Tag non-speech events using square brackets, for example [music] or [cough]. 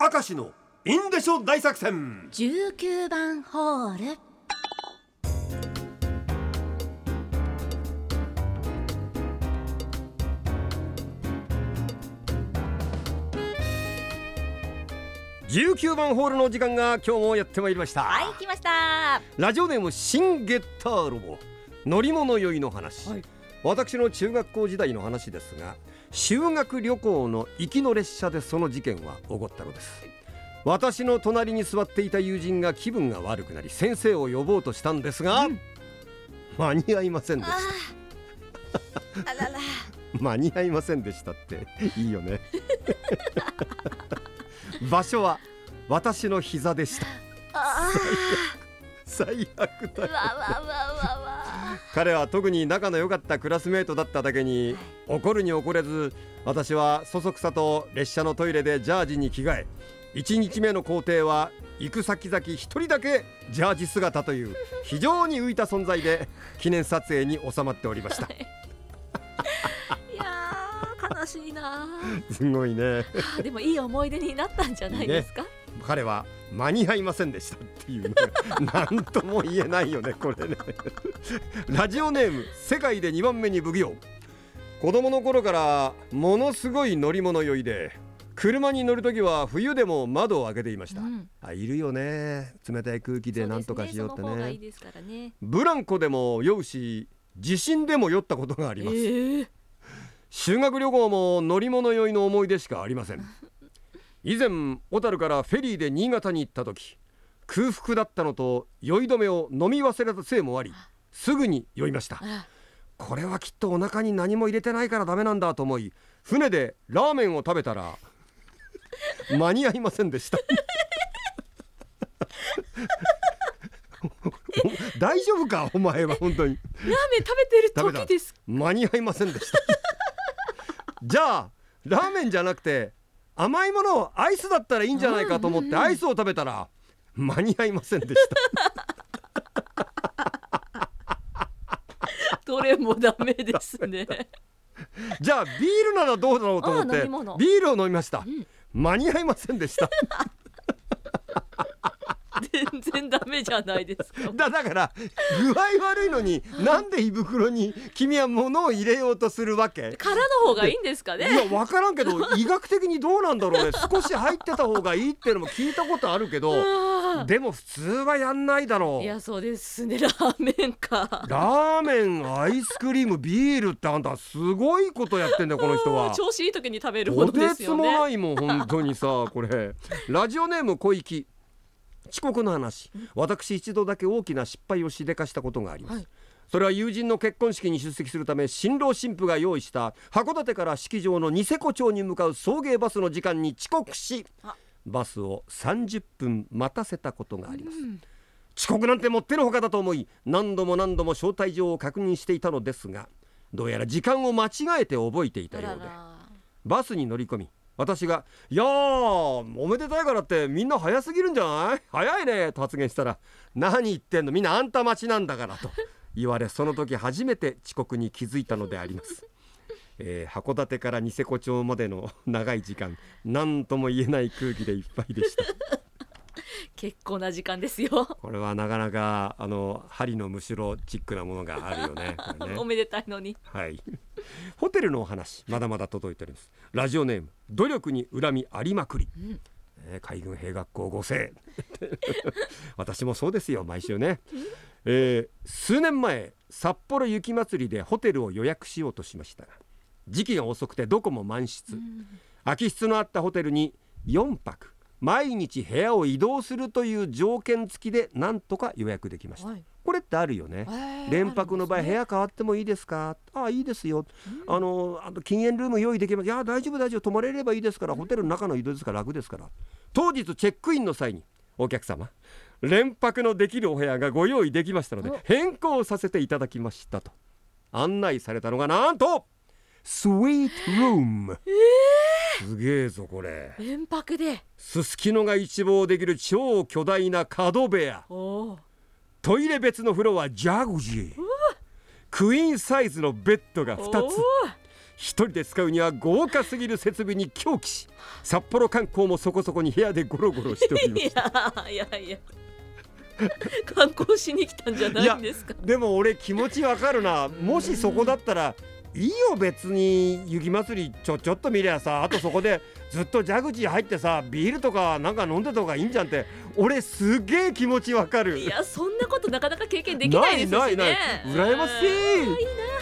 明石のインデショ大作戦。19番ホール。19番ホールの時間が今日もやってまいりました、はい来ました。ラジオネームシンゲッターロボ。乗り物酔いの話、はい。私の中学校時代の話ですが修学旅行の行きの列車でその事件は起こったのです。私の隣に座っていた友人が気分が悪くなり先生を呼ぼうとしたんですが、間に合いませんでしあーあらら。た [laughs] 間に合いませんでしたっていいよね。[laughs] 場所は私の膝でした。あ最悪だーうわわわわわ彼は特に仲の良かったクラスメートだっただけに怒るに怒れず私はそそくさと列車のトイレでジャージに着替え1日目の行程は行く先々一人だけジャージ姿という [laughs] 非常に浮いた存在で記念撮影に収まっておりました。い。やー悲しいな [laughs] すごいね。ーでもいい思い出になったんじゃないですか、彼は間に合いませんでしたっていう。何とも言えないよねこれね。[laughs] ラジオネーム世界で2番目に不器用。子供の頃からものすごい乗り物酔いで車に乗るときは冬でも窓を開けていました、うん。あいるよね。冷たい空気で何とかしようってね。ブランコでも酔うし地震でも酔ったことがあります、えー。修学旅行も乗り物酔いの思い出しかありません以前小樽からフェリーで新潟に行った時空腹だったのと酔い止めを飲み忘れたせいもありすぐに酔いました。これはきっとお腹に何も入れてないからダメなんだと思い船でラーメンを食べたら間に合いませんでした。[laughs] 大丈夫かお前は本当に。ラーメン食べてる時です間に合いませんでした。じゃあラーメンじゃなくて甘いものアイスだったらいいんじゃないかと思ってアイスを食べたら間に合いませんでした。[laughs] どれもダメですね。じゃあビールならどうだろうと思ってビールを飲みました、間に合いませんでした。全 [laughs] 然ダメじゃないですか。だだから具合悪いのになんで胃袋に君は物を入れようとするわけ？空の方がいいんですかいねや分からんけど医学的にどうなんだろうね。少し入ってた方がいいっていうのも聞いたことあるけど [laughs] あでも普通はやんないだろう。ーいやそうですね。ラーメンか。ラーメンアイスクリームビールってあんたすごいことやってんだよこの人は。[laughs] 調子いい時に食べるもとのでてつもすよねないもん本当にさこれ。ラジオネーム小池遅刻の話。私一度だけ大きな失敗をしでかしたことがあります、はい。それは友人の結婚式に出席するため新郎新婦が用意した函館から式場のニセコ町に向かう送迎バスの時間に遅刻しあ。バスを30分待たせたことがあります、遅刻なんてもってのほかだと思い何度も何度も招待状を確認していたのですがどうやら時間を間違えて覚えていたあようでバスに乗り込み私が「いやーおめでたいからってみんな早すぎるんじゃない？早いね」と発言したら「何言ってんの？みんなあんた待ちなんだから」と。言われその時初めて遅刻に気づいたのであります。えー函館からニセコ町までの長い時間何とも言えない空気でいっぱいでした。結構な時間ですよ。これはなかなかあの針のむしろチックなものがあるよね。ね。[laughs] おめでたいのに。はい。ホテルのお話まだまだ届いております。ラジオネーム努力に恨みありまくり。えー海軍兵学校5世 [laughs] 私もそうですよ毎週ね、えー数年前札幌雪まつりでホテルを予約しようとしました。が時期が遅くてどこも満室、空き室のあったホテルに4泊毎日部屋を移動するという条件付きでなんとか予約できました、はいってあるよね、連泊の場合部屋変わってもいいですか？ああいいですよ、あのあと禁煙ルーム用意できます。いや大丈夫大丈夫。泊まれればいいですからホテルの中の移動ですから楽ですから。当日チェックインの際にお客様連泊のできるお部屋がご用意できましたのでお。変更させていただきましたと。案内されたのがなんとスイートルーム、すげえぞこれ。連泊で。すすきのが一望できる超巨大な角部屋トイレ別の風呂はジャグジー。クイーンサイズのベッドが2つ。一人で使うには豪華すぎる設備に狂気し札幌観光もそこそこに部屋でゴロゴロしておりまいすやいやいや。観光しに来たんじゃないんですか？でも俺気持ちわかるな。もしそこだったらいいよ別に雪まつりちょちょっと見りゃさあとそこでずっと蛇口入ってさビールとかなんか飲んでた方がいいんじゃんって。俺すげえ気持ちわかる。いやそんなことなかなか経験できないですしね。ないないない。羨ましい。うん。いいな